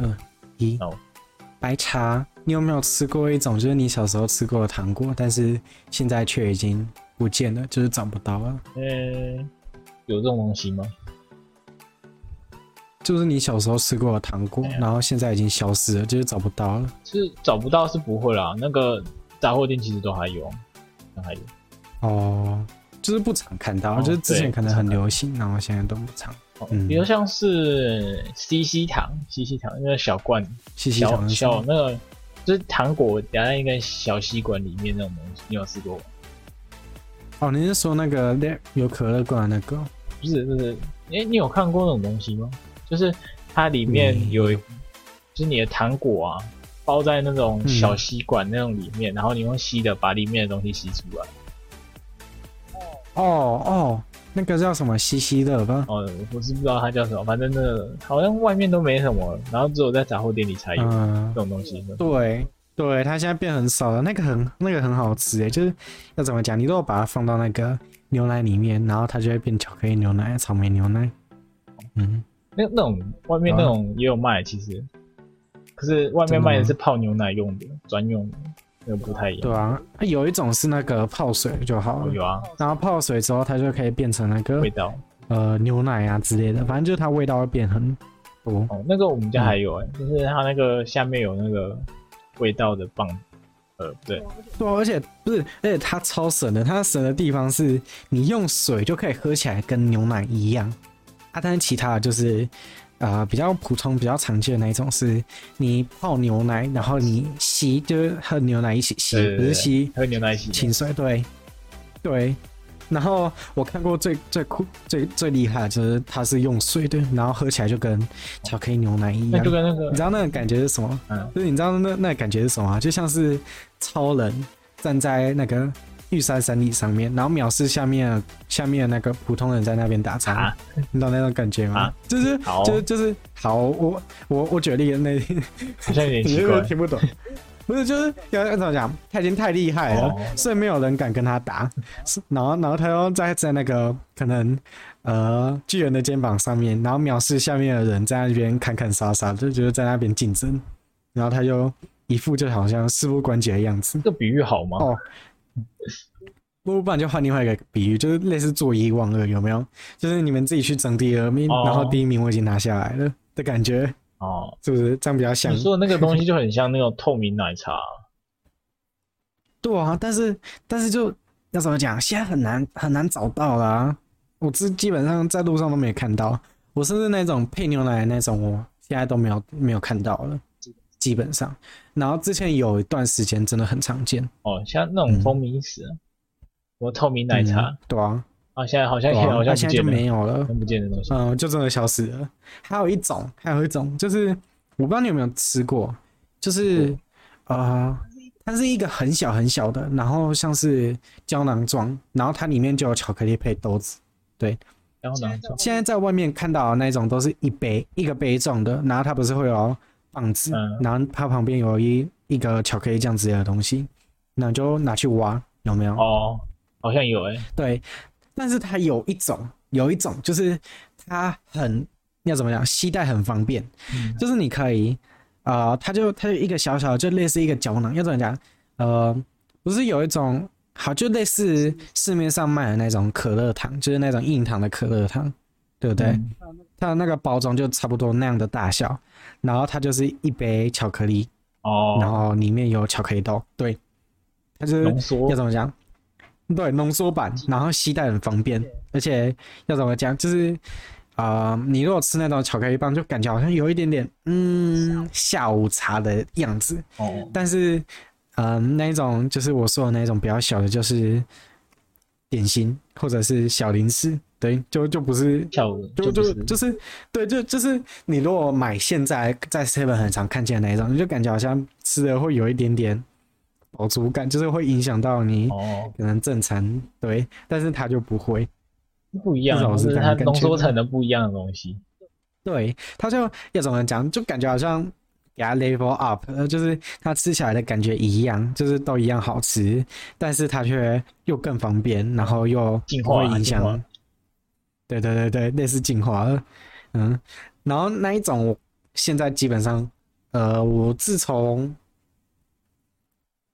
嗯，一 No 白茶。你有没有吃过一种，就是你小时候吃过的糖果，但是现在却已经不见了，就是找不到了？呃、欸，有这种东西吗？就是你小时候吃过的糖果，然后现在已经消失了，就是找不到了。是找不到是不会啦，那个杂货店其实都还有，都还有。哦，就是不常看到，哦、就是之前可能很流行，然后现在都不常。嗯，比如像是 CC 糖，，CC 糖那个小罐，小，小那个就是糖果夹在一个小吸管里面那种东西，你有吃过吗？哦，你是说那个有可乐罐那个？不是，不是，哎、欸，你有看过那种东西吗？就是它里面有，就是你的糖果啊，包在那种小吸管那种里面，嗯、然后你用吸的把里面的东西吸出来。哦哦，那个叫什么西西乐吧？哦，我是不知道它叫什么，反正那个好像外面都没什么，然后只有在杂货店里才有这种东西。嗯、对对，它现在变很少了。那个很那个很好吃诶，就是要怎么讲？你如果把它放到那个牛奶里面，然后它就会变巧克力牛奶、草莓牛奶。嗯。那那种外面那种也有卖，其实，可是外面卖的是泡牛奶用的，专用的，那个不太一样。对啊，它有一种是那个泡水就好了。有啊，然后泡水之后，它就可以变成那个味道，呃，牛奶啊之类的，反正就是它味道会变很多。哦，那个我们家还有哎，就是它那个下面有那个味道的棒，呃，对，对啊，而且不是，而且它超神的，它神的地方是你用水就可以喝起来跟牛奶一样。啊，但是其他的就是，呃，比较普通、比较常见的那一种，是你泡牛奶，然后你吸，就是和牛奶一起吸，对对对不是吸和牛奶一起清水，对，对。然后我看过最最酷、最最厉害的就是它是用水的，然后喝起来就跟巧克力牛奶一样，那就跟那个，你知道那个感觉是什么？嗯，就是你知道那那个感觉是什么？就像是超人站在那个。玉山山顶上面，然后藐视下面下面的那个普通人在那边打仗，啊、你懂那种感觉吗？啊、就是就是就是好，我我我举例的那 好像有点奇怪，听不懂。不是，就是要怎么讲？他已经太厉害了，哦、所以没有人敢跟他打。然后然后他又在在那个可能呃巨人的肩膀上面，然后藐视下面的人在那边砍砍杀杀，就觉得在那边竞争。然后他就一副就好像事不关己的样子。这比喻好吗？哦。不不然就换另外一个比喻，就是类似坐一望二，有没有？就是你们自己去争第二名，哦、然后第一名我已经拿下来了的感觉哦，是不是这样比较像？你说的那个东西就很像那种透明奶茶。对啊，但是但是就要怎么讲？现在很难很难找到啦、啊。我这基本上在路上都没看到，我甚至那种配牛奶的那种，我现在都没有没有看到了。基本上，然后之前有一段时间真的很常见。哦，像那种蜂蜜史，我透明奶茶，对啊，啊，现在好像好像现在就没有了，看不见的东西，嗯，就真的消失了。还有一种，还有一种，就是我不知道你有没有吃过，就是啊，它是一个很小很小的，然后像是胶囊状，然后它里面就有巧克力配豆子，对，胶囊状。现在在外面看到的那种都是一杯一个杯状的，然后它不是会有。棒子，然后它旁边有一一个巧克力酱之类的东西，那就拿去挖，有没有？哦，好像有诶、欸。对，但是它有一种，有一种就是它很要怎么讲，携带很方便，嗯、就是你可以啊、呃，它就它就一个小小的，就类似一个胶囊，要怎么讲？呃，不是有一种好，就类似市面上卖的那种可乐糖，就是那种硬糖的可乐糖，对不对？嗯它的那个包装就差不多那样的大小，然后它就是一杯巧克力哦，然后里面有巧克力豆，对，它就是浓缩，要怎么讲？对，浓缩版，然后携带很方便，而且要怎么讲？就是啊、呃，你如果吃那种巧克力棒，就感觉好像有一点点嗯下午茶的样子哦，但是嗯、呃，那一种就是我说的那种比较小的，就是点心或者是小零食。对，就就不是，就就就，就是，对，就就是你如果买现在在 Seven 很常看见的那一种，你就感觉好像吃的会有一点点饱足感，就是会影响到你可能正餐，哦、对，但是它就不会，不一样，是它浓缩成的不一样的东西。对，它就要怎么讲，就感觉好像给它 level up，就是它吃起来的感觉一样，就是都一样好吃，但是它却又更方便，然后又不会影响。对对对对，类似进化了，嗯，然后那一种现在基本上，呃，我自从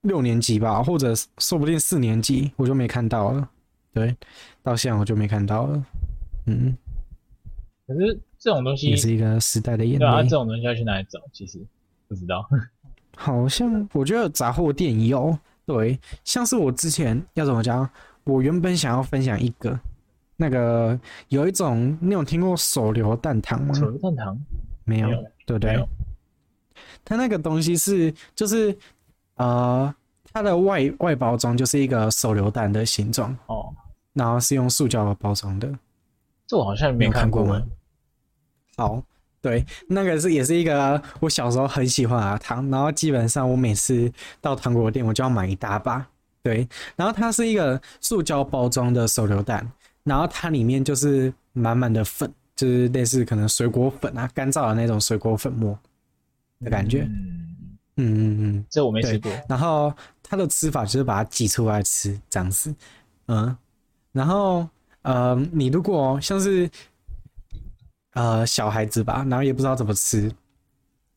六年级吧，或者说不定四年级，我就没看到了。对，到现在我就没看到了。嗯，可是这种东西也是一个时代的眼泪。对啊，这种东西要去哪里找？其实不知道。好像我觉得杂货店有，对，像是我之前要怎么讲？我原本想要分享一个，那个有一种，你有听过手榴弹糖吗？手榴弹糖没有，对不对？它那个东西是，就是呃，它的外外包装就是一个手榴弹的形状哦，然后是用塑胶包装的。这我好像没看过吗？好。对，那个是也是一个我小时候很喜欢的糖，然后基本上我每次到糖果店，我就要买一大把。对，然后它是一个塑胶包装的手榴弹，然后它里面就是满满的粉，就是类似可能水果粉啊，干燥的那种水果粉末的感觉。嗯嗯嗯嗯，这我没吃过。然后它的吃法就是把它挤出来吃，这样子。嗯，然后呃，你如果像是。呃，小孩子吧，然后也不知道怎么吃，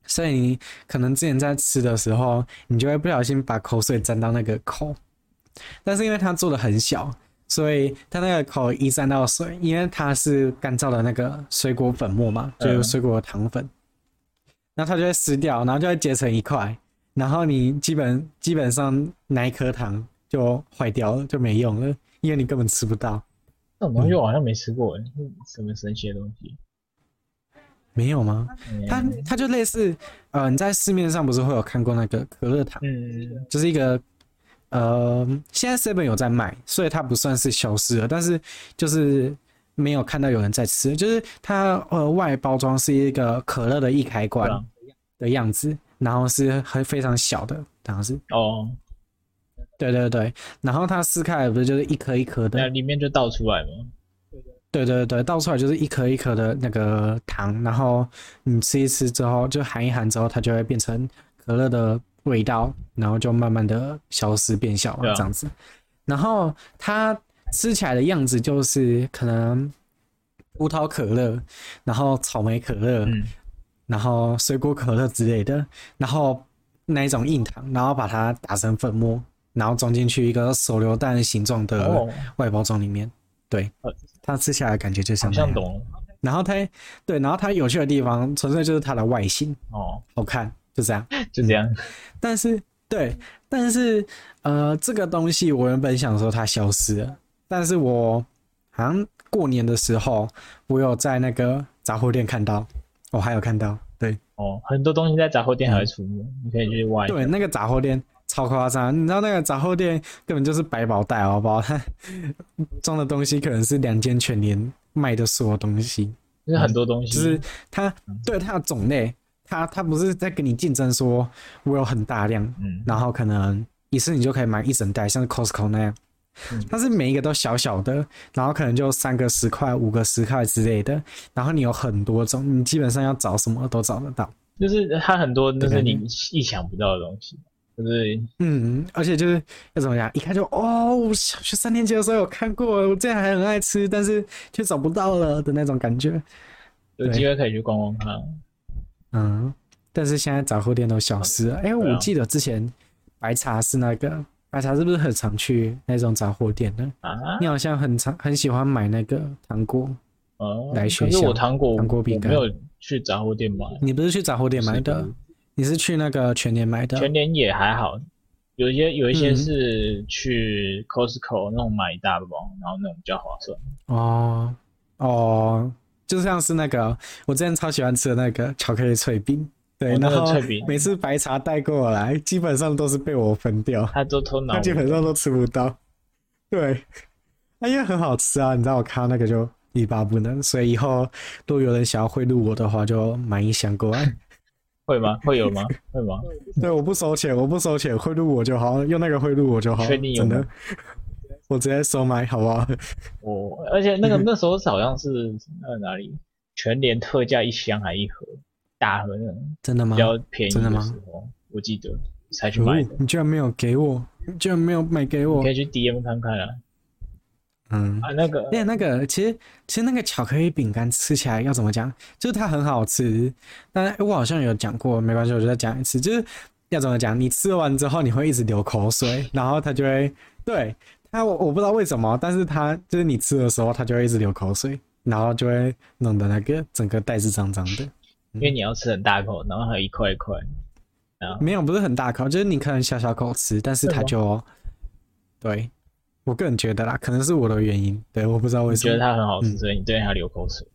所以你可能之前在吃的时候，你就会不小心把口水沾到那个口。但是因为它做的很小，所以它那个口一沾到水，因为它是干燥的那个水果粉末嘛，就是水果糖粉，然后它就会湿掉，然后就会结成一块，然后你基本基本上那一颗糖就坏掉了，就没用了，因为你根本吃不到。这种东西我好像没吃过，嗯，什么神奇的东西？没有吗？它它就类似，呃，你在市面上不是会有看过那个可乐糖？嗯，就是一个，呃，现在 Seven 有在卖，所以它不算是消失了，但是就是没有看到有人在吃，就是它呃外包装是一个可乐的易开罐的样子，然后是很非常小的，当然是哦，对对对，然后它撕开来不是就是一颗一颗的，那里面就倒出来吗？对对对，倒出来就是一颗一颗的那个糖，然后你吃一吃之后，就含一含之后，它就会变成可乐的味道，然后就慢慢的消失变小了这样子。然后它吃起来的样子就是可能葡萄可乐，然后草莓可乐，嗯、然后水果可乐之类的，然后那一种硬糖，然后把它打成粉末，然后装进去一个手榴弹形状的外包装里面。哦对，它吃起来的感觉就像这样。懂。然后它，对，然后它有趣的地方，纯粹就是它的外形哦，好看，就这样，就这样。但是，对，但是，呃，这个东西我原本想说它消失了，但是我好像过年的时候，我有在那个杂货店看到，我还有看到，对，哦，很多东西在杂货店还会出没，嗯、你可以去挖。对，那个杂货店。超夸张！你知道那个杂货店根本就是百宝袋，好不好？它装的东西可能是两间全年卖的所有东西，就是很多东西。就是它对它的种类，它它不是在跟你竞争，说我有很大量，嗯，然后可能一次你就可以买一整袋，像是 Costco 那样。它是每一个都小小的，然后可能就三个十块、五个十块之类的，然后你有很多种，你基本上要找什么都找得到。就是它很多都是你意想不到的东西。对，嗯，而且就是要怎么样，一看就哦，我小学三年级的时候有看过，我之前还很爱吃，但是却找不到了的那种感觉。有机会可以去逛逛看。嗯，但是现在杂货店都消失了。哎、欸，我记得之前白茶是那个白茶，是不是很常去那种杂货店呢？啊，你好像很常很喜欢买那个糖果哦，来学校。可是我糖果糖果饼干没有去杂货店买。你不是去杂货店买的？你是去那个全年买的？全年也还好，有一些有一些是去 Costco 那种买一大包，然后那种比较划算。哦哦，就像是那个我之前超喜欢吃的那个巧克力脆饼，对，然后每次白茶带过来，基本上都是被我分掉，他都偷拿，他基本上都吃不到。对，那因为很好吃啊，你知道我看到那个就欲罢不能，所以以后如果有人想要贿赂我的话，就买一箱过来。会吗？会有吗？会吗？对，我不收钱，我不收钱，贿赂我就好，用那个贿赂我就好。确定有？真的，我直接收买，好不好？我、哦、而且那个 那时候好像是那哪里全联特价一箱还一盒大盒的，真的吗？比较便宜的时候，真的吗？我记得才去买的、哦。你居然没有给我，你居然没有买给我？你可以去 DM 看看啊。嗯啊，那个，那个其实其实那个巧克力饼干吃起来要怎么讲？就是它很好吃，但我好像有讲过，没关系，我就再讲一次，就是要怎么讲？你吃完之后你会一直流口水，然后它就会对它我我不知道为什么，但是他就是你吃的时候他就会一直流口水，然后就会弄得那个整个袋子脏脏的。因为你要吃很大口，然后还有一块一块。啊，没有，不是很大口，就是你可能小小口吃，但是它就对。我个人觉得啦，可能是我的原因，对，我不知道为什么。觉得它很好吃，嗯、所以你对它流口水。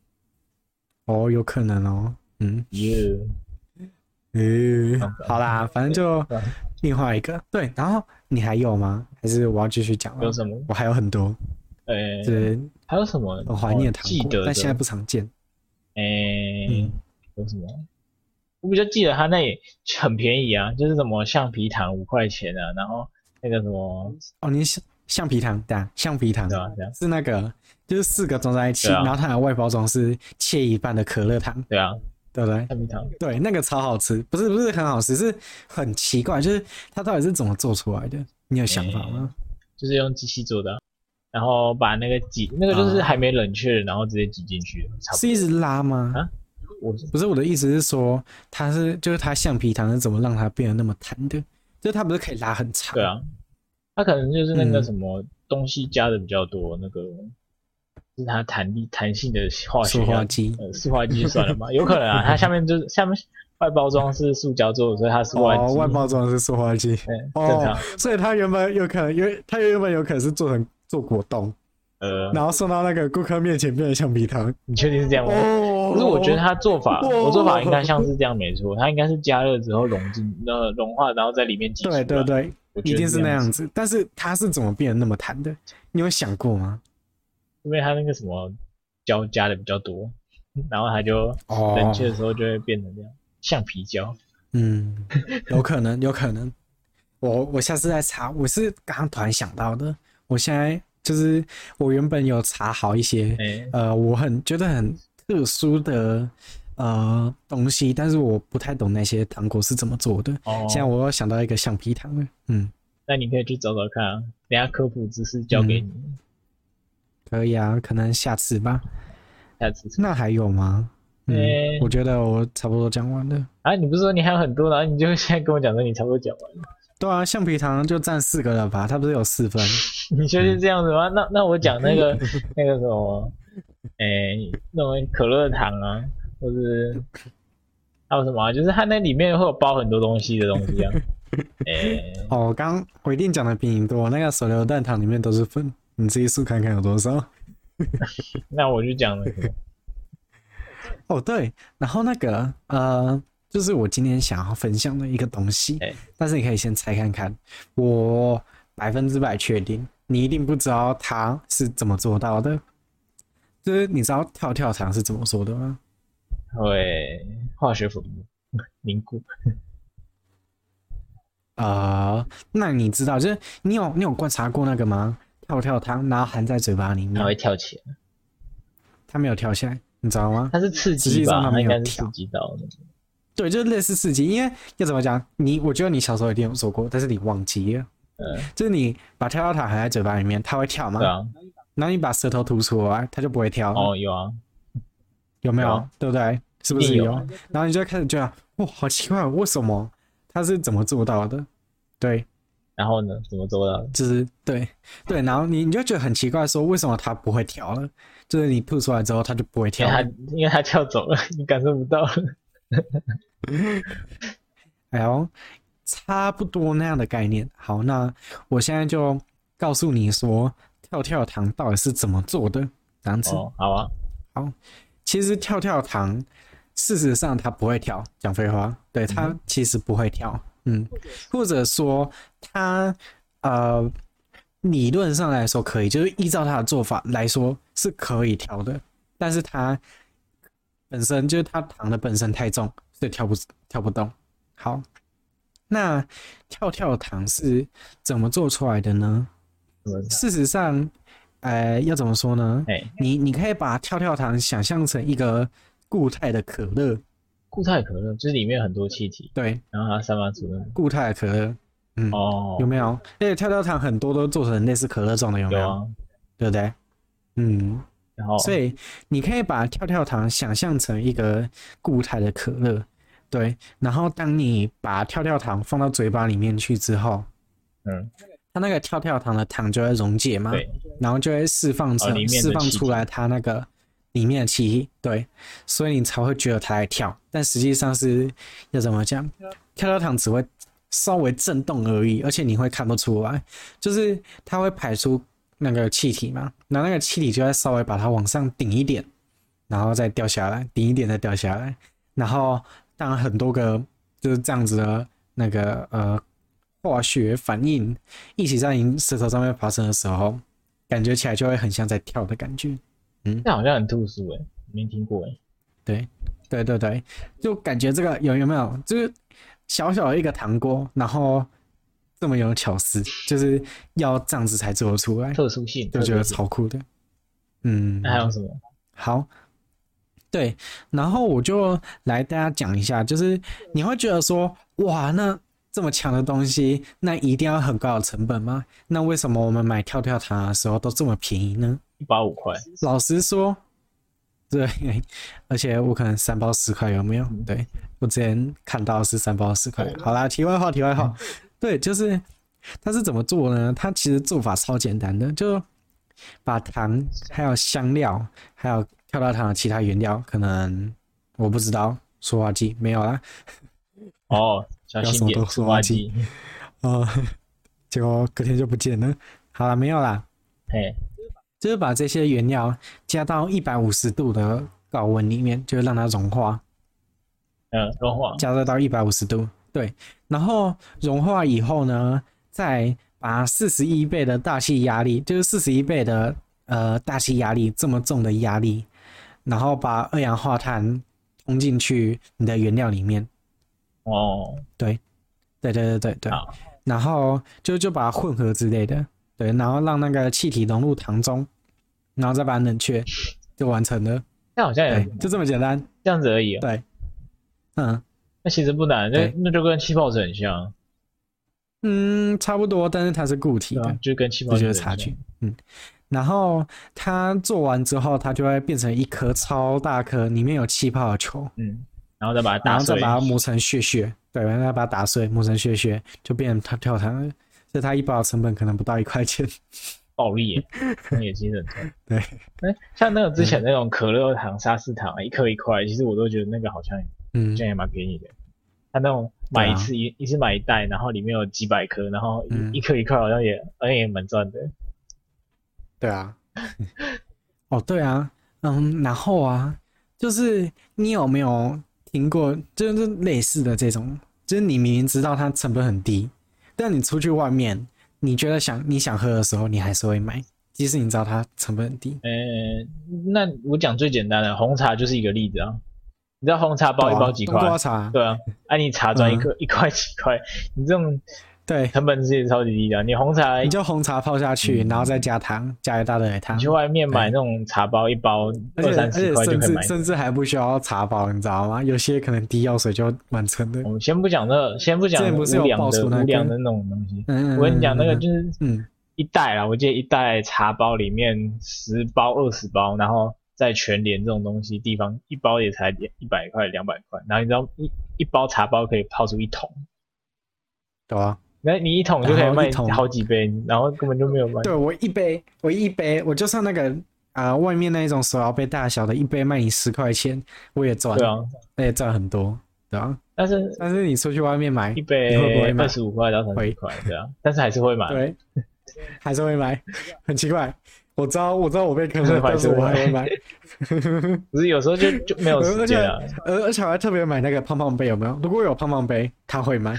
哦，有可能哦，嗯。耶，嗯，好啦，反正就另外一个，对。然后你还有吗？还是我要继续讲？有什么？我还有很多。呃、欸，是还有什么？很怀念糖果，记得但现在不常见。嗯，有什么？我比较记得它那也很便宜啊，就是什么橡皮糖五块钱啊，然后那个什么哦，你想。橡皮糖，对啊，橡皮糖是那个，就是四个装在一起，啊、然后它的外包装是切一半的可乐糖，对啊，对不对？橡皮糖，对，那个超好吃，不是不是很好吃，是很奇怪，就是它到底是怎么做出来的？你有想法吗？欸、就是用机器做的，然后把那个挤，那个就是还没冷却，然后直接挤进去，是一直拉吗？啊，我不是我的意思是说，它是就是它橡皮糖是怎么让它变得那么弹的？就是它不是可以拉很长？对啊。它可能就是那个什么东西加的比较多，嗯、那个是它弹力弹性的化学塑化剂，呃，塑化剂算了嘛，有可能啊。它下面就是下面外包装是塑胶做的，所以它是外哦，外包装是塑化剂，哦，正常。所以它原本有可能，因为它原本有可能是做成做果冻，呃，然后送到那个顾客面前变成橡皮糖。你确定是这样吗？哦，可是我觉得它做法，哦、我做法应该像是这样没错，它应该是加热之后溶进呃融化，然后在里面。对对对。一定是那样子，但是它是怎么变得那么弹的？你有想过吗？因为它那个什么胶加的比较多，然后它就冷却的时候就会变成这样，橡皮胶。嗯，有可能，有可能。我我下次再查。我是刚刚突然想到的。我现在就是我原本有查好一些，欸、呃，我很觉得很特殊的。呃，东西，但是我不太懂那些糖果是怎么做的。哦，现在我又想到一个橡皮糖了。嗯，那你可以去找找看啊，等下科普知识交给你。嗯。可以啊，可能下次吧。下次。那还有吗？嗯，欸、我觉得我差不多讲完了。啊，你不是说你还有很多，然后你就现在跟我讲说你差不多讲完了。对啊，橡皮糖就占四个了吧？它不是有四分？你就是这样子吗？嗯、那那我讲那个 那个什么，哎、欸，那种可乐糖啊。或是还有什么啊？就是它那里面会有包很多东西的东西啊。哎、欸，哦，刚我一定讲的比你多。那个手榴弹糖里面都是粉，你自己数看看有多少。那我就讲了。哦，对，然后那个呃，就是我今天想要分享的一个东西，欸、但是你可以先猜看看。我百分之百确定，你一定不知道它是怎么做到的。就是你知道跳跳糖是怎么做的吗？会化学反应凝固啊？那你知道，就是你有你有观察过那个吗？跳跳糖，然后含在嘴巴里面，它会跳起来。它没有跳起来，你知道吗？它是刺激吧？它没有刺激到的。对，就是类似刺激。因为要怎么讲？你我觉得你小时候一定有做过，但是你忘记了。嗯，就是你把跳跳糖含在嘴巴里面，它会跳吗？对啊。然后你把舌头吐出来，它就不会跳。哦，有啊。有没有？有对不对？是不是有？有然后你就开始觉得，哇，好奇怪，为什么他是怎么做到的？对，然后呢？怎么做到的？就是对对，然后你你就觉得很奇怪，说为什么它不会跳了？就是你吐出来之后，它就不会跳了。因为他因为他跳走了，你感受不到。哎呦，差不多那样的概念。好，那我现在就告诉你说，跳跳糖到底是怎么做的？这样子。哦，好啊，好。其实跳跳糖，事实上它不会跳，讲废话。对，它其实不会跳，嗯，或者说他呃理论上来说可以，就是依照他的做法来说是可以调的，但是他本身就是它糖的本身太重，所以跳不跳不动。好，那跳跳糖是怎么做出来的呢？事实上。呃，要怎么说呢？哎、欸，你你可以把跳跳糖想象成一个固态的可乐，固态可乐就是里面有很多气体，对，然后它散发出固态可乐，嗯，哦，有没有？而且跳跳糖很多都做成类似可乐状的，有没有？有啊、对不对？嗯，然后所以你可以把跳跳糖想象成一个固态的可乐，对。然后当你把跳跳糖放到嘴巴里面去之后，嗯，它那个跳跳糖的糖就会溶解嘛，对，然后就会释放成、哦、释放出来它那个里面的气体，对，所以你才会觉得它在跳，但实际上是要怎么讲？跳跳糖只会稍微震动而已，而且你会看不出来，就是它会排出那个气体嘛，然后那个气体就会稍微把它往上顶一点，然后再掉下来，顶一点再掉下来，然后当很多个就是这样子的那个呃化学反应一起在你舌头上面发生的时候，感觉起来就会很像在跳的感觉，嗯，那好像很特殊哎，没听过哎，对，对对对，就感觉这个有有没有就是。小小的一个糖锅，然后这么有巧思，就是要这样子才做得出来，特殊性就觉得超酷的。嗯，那还有什么？好，对，然后我就来大家讲一下，就是你会觉得说，哇，那这么强的东西，那一定要很高的成本吗？那为什么我们买跳跳糖的时候都这么便宜呢？一包五块。老实说。对，而且我可能三包十块有没有？对，我之前看到是三包十块。好啦，题外话，题外话，对，就是它是怎么做呢？它其实做法超简单的，就把糖还有香料，还有跳跳糖的其他原料，可能我不知道，塑化剂没有啦。哦，小心点，塑化剂。哦，结果隔天就不见了。好了，没有啦。嘿。就是把这些原料加到一百五十度的高温里面，就是让它融化。嗯，融化。加热到一百五十度，对。然后融化以后呢，再把四十一倍的大气压力，就是四十一倍的呃大气压力这么重的压力，然后把二氧化碳通进去你的原料里面。哦，对，对对对对对。然后就就把它混合之类的。对，然后让那个气体融入糖中，然后再把它冷却，就完成了。那好像也就这么简单，这样子而已啊。对，嗯，那其实不难，那那就跟气泡水很像。嗯，差不多，但是它是固体的，就跟气泡水有差距。嗯，然后它做完之后，它就会变成一颗超大颗，里面有气泡的球。嗯，然后再把它打碎，然后再把它磨成屑屑。对，然后再把它打碎，磨成屑屑，就变成它跳糖了。这它一包的成本可能不到一块钱，暴利耶，那也其实很赚。对，哎，像那个之前那种可乐糖、沙士糖，一颗一块，其实我都觉得那个好像，嗯，这样也蛮便宜的。他那种买一次一一次买一袋，然后里面有几百颗，然后一颗一块，好像也好像也蛮赚的。对啊，哦对啊，嗯，然后啊，就是你有没有听过，就是类似的这种，就是你明明知道它成本很低。但你出去外面，你觉得想你想喝的时候，你还是会买，即使你知道它成本很低。呃、欸，那我讲最简单的红茶就是一个例子啊。你知道红茶包一包几块？冬瓜茶。对啊，哎、啊，你茶砖一颗、嗯、一块几块？你这种。对，成本其实超级低的。你红茶，你就红茶泡下去，嗯、然后再加糖，加一大堆糖。你去外面买那种茶包，一包二三十块就可以买。甚至还不需要茶包，你知道吗？有些可能滴药水就完成的。我们先不讲那个，先不讲无良的无良的那种东西。我跟你讲，那个就是嗯，一袋啊，我记得一袋茶包里面十包二十包，然后在全联这种东西地方，一包也才一百块两百块，然后你知道一一包茶包可以泡出一桶，对啊。那你一桶就可以卖好几杯，然后，根本就没有卖。对，我一杯，我一杯，我就算那个啊、呃，外面那一种手摇杯大小的一杯卖你十块钱，我也赚。对啊，那也赚很多，对啊。但是但是你出去外面买一杯二十五块到三十块，对啊，但是还是会买。对，还是会买，很奇怪。我知道，我知道我被坑了，但是我还会买。不是有时候就就没有时间啊。而而且我还特别买那个胖胖杯，有没有？如果有胖胖杯，他会买。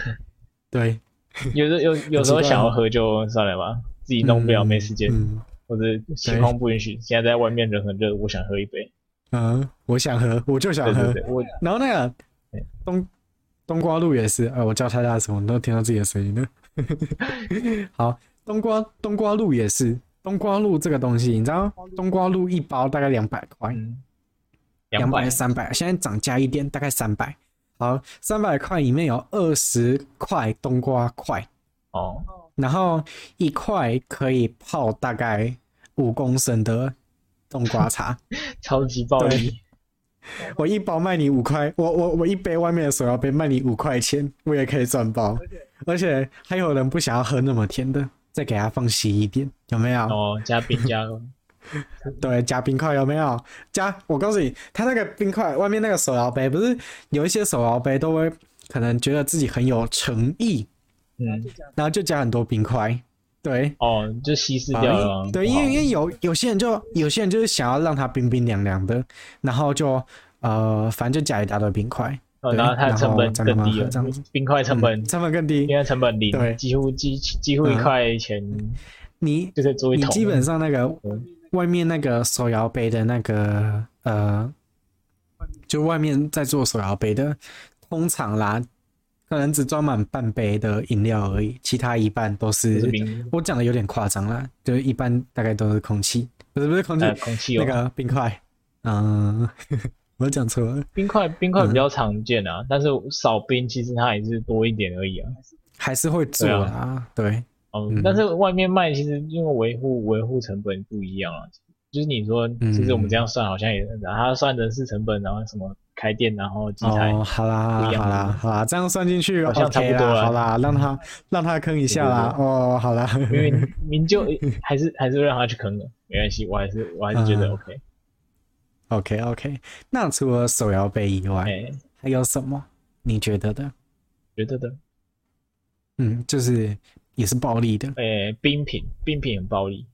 对。有的有有时候想要喝就算了吧，自己弄不了没时间，嗯、或者情况不允许。现在在外面人很热，我想喝一杯。嗯，我想喝，我就想喝。对对对，我然后那个冬冬瓜露也是，呃，我叫太大声，我都听到自己的声音了。好，冬瓜冬瓜露也是，冬瓜露这个东西，你知道，冬瓜露一包大概两百块，两百三百，现在涨价一点，大概三百。好，三百块里面有二十块冬瓜块哦，然后一块可以泡大概五公升的冬瓜茶，超级暴利。我一包卖你五块，我我我一杯外面的手摇杯卖你五块钱，我也可以赚包。而且还有人不想要喝那么甜的，再给他放稀一点，有没有？哦，加冰加。对，加冰块有没有？加，我告诉你，他那个冰块外面那个手摇杯，不是有一些手摇杯都会可能觉得自己很有诚意，嗯，然后就加很多冰块。对，哦，就稀释掉了。呃、对，因为因为有有些人就有些人就是想要让它冰冰凉凉的，然后就呃，反正就加一大堆冰块，哦，然后它的成本更低了，这样子，冰块成本、嗯、成本更低，因为成本零，对，几乎几几乎一块钱，嗯、你就是做一桶，你基本上那个外面那个手摇杯的那个呃，就外面在做手摇杯的，通常啦。可能只装满半杯的饮料而已，其他一半都是。是我讲的有点夸张啦，就是一半大概都是空气，不是不是空气，呃、空气、哦、那个冰块。嗯，我讲错了。冰块冰块比较常见啊，嗯、但是少冰其实它也是多一点而已啊。还是会做啊，对。但是外面卖其实因为维护维护成本不一样啊，就是你说，其实我们这样算好像也是，他算人事成本，然后什么。开店，然后机台。哦，好啦，好啦，好啦，这样算进去好像差不多了。好啦，让他 让他坑一下啦。哦，好啦，因为 您就还是还是让他去坑了，没关系，我还是我还是觉得 OK。OK OK，那除了手摇杯以外，还有什么你觉得的？觉得的？嗯，就是也是暴力的。诶，冰品，冰品很暴力，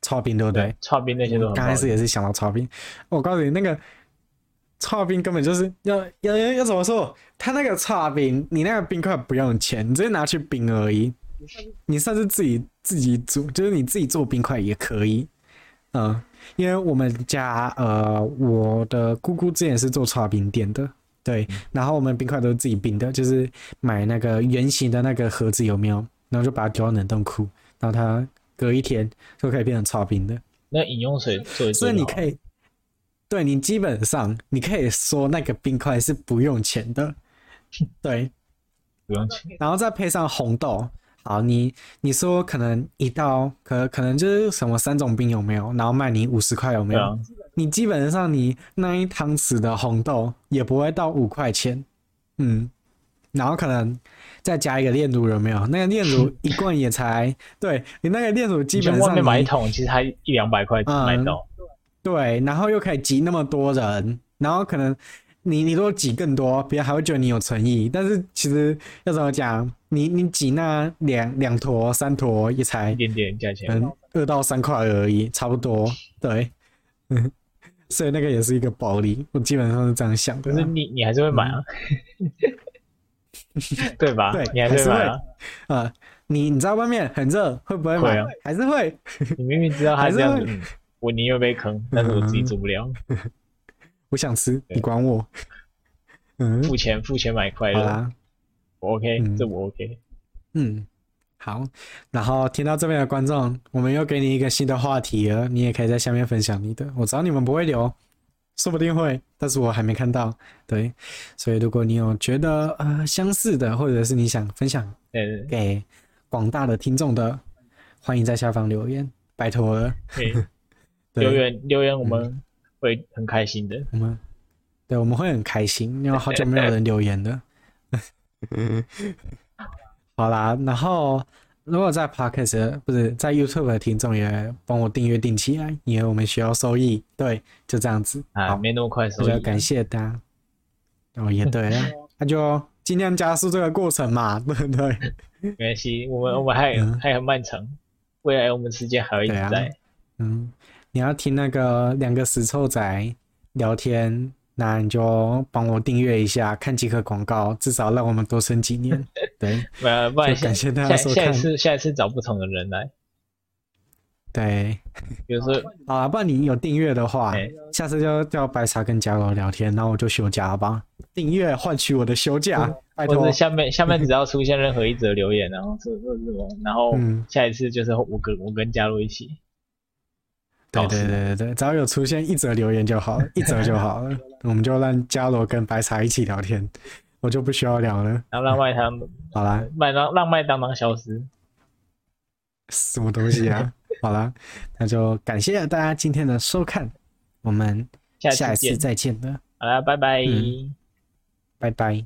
超冰对不对？超冰那些都。刚开始也是想到超冰，我告诉你那个。剉冰根本就是要要要要怎么说？他那个差冰，你那个冰块不用钱，你直接拿去冰而已。你算是自己自己煮，就是你自己做冰块也可以。嗯，因为我们家呃，我的姑姑之前是做剉冰店的，对，然后我们冰块都是自己冰的，就是买那个圆形的那个盒子有没有？然后就把它丢到冷冻库，然后它隔一天就可以变成超冰的。那饮用水做一做，所以你可以。对，你基本上你可以说那个冰块是不用钱的，对，不用钱，然后再配上红豆，好，你你说可能一道可可能就是什么三种冰有没有？然后卖你五十块有没有？啊、你基本上你那一汤匙的红豆也不会到五块钱，嗯，然后可能再加一个炼乳有没有？那个炼乳 一罐也才，对你那个炼乳基本上买一桶其实还一两百块买到。嗯对，然后又可以挤那么多人，然后可能你你如果挤更多，别人还会觉得你有诚意。但是其实要怎么讲，你你挤那两两坨三坨也才一点点价钱，嗯，二到三块而已，差不多。对，嗯，所以那个也是一个暴利，我基本上是这样想的。可是你你还是会买啊，嗯、对吧？对，你还是会啊。呃，你你在外面很热，会不会买？会啊、还是会。你明明知道还是这样子。我宁愿被坑，但是我自己做不了。嗯、我想吃，你管我。嗯，付钱付钱买快乐。我 OK，、嗯、这我 OK。嗯，好。然后听到这边的观众，我们又给你一个新的话题了，你也可以在下面分享你的。我知道你们不会留，说不定会，但是我还没看到。对，所以如果你有觉得呃相似的，或者是你想分享给广大的听众的，嗯、欢迎在下方留言，拜托了。对留言留言，我们会很开心的。我们对，我们会很开心，因为好久没有人 留言了。好啦，然后如果在 Podcast 不是在 YouTube 的听众也帮我订阅订起来，因为我们需要收益。对，就这样子。啊，没那么快收益。就感谢大家。哦，也对了，那就尽量加速这个过程嘛，对不对？没关系，我们我们还、嗯、还很漫长，未来我们时间还会一直在。啊、嗯。你要听那个两个死臭仔聊天，那你就帮我订阅一下，看几个广告，至少让我们多生几年。对，不然感谢大家收看。下一次，下一次找不同的人来。对，比如说，好啊，不然你有订阅的话，欸、下次就叫白茶跟佳罗聊天，然后我就休假了吧。订阅换取我的休假，嗯、拜托。或者下面 下面只要出现任何一则留言，然后是是什么，然后下一次就是我跟我跟佳罗一起。对对对对对，只要有出现一则留言就好了，一则就好了，我们就让伽罗跟白茶一起聊天，我就不需要聊了。然后让麦当，好啦，麦当让麦当当消失，什么东西啊？好了，那就感谢大家今天的收看，我们下一次再见了。好了，拜拜，嗯，拜拜。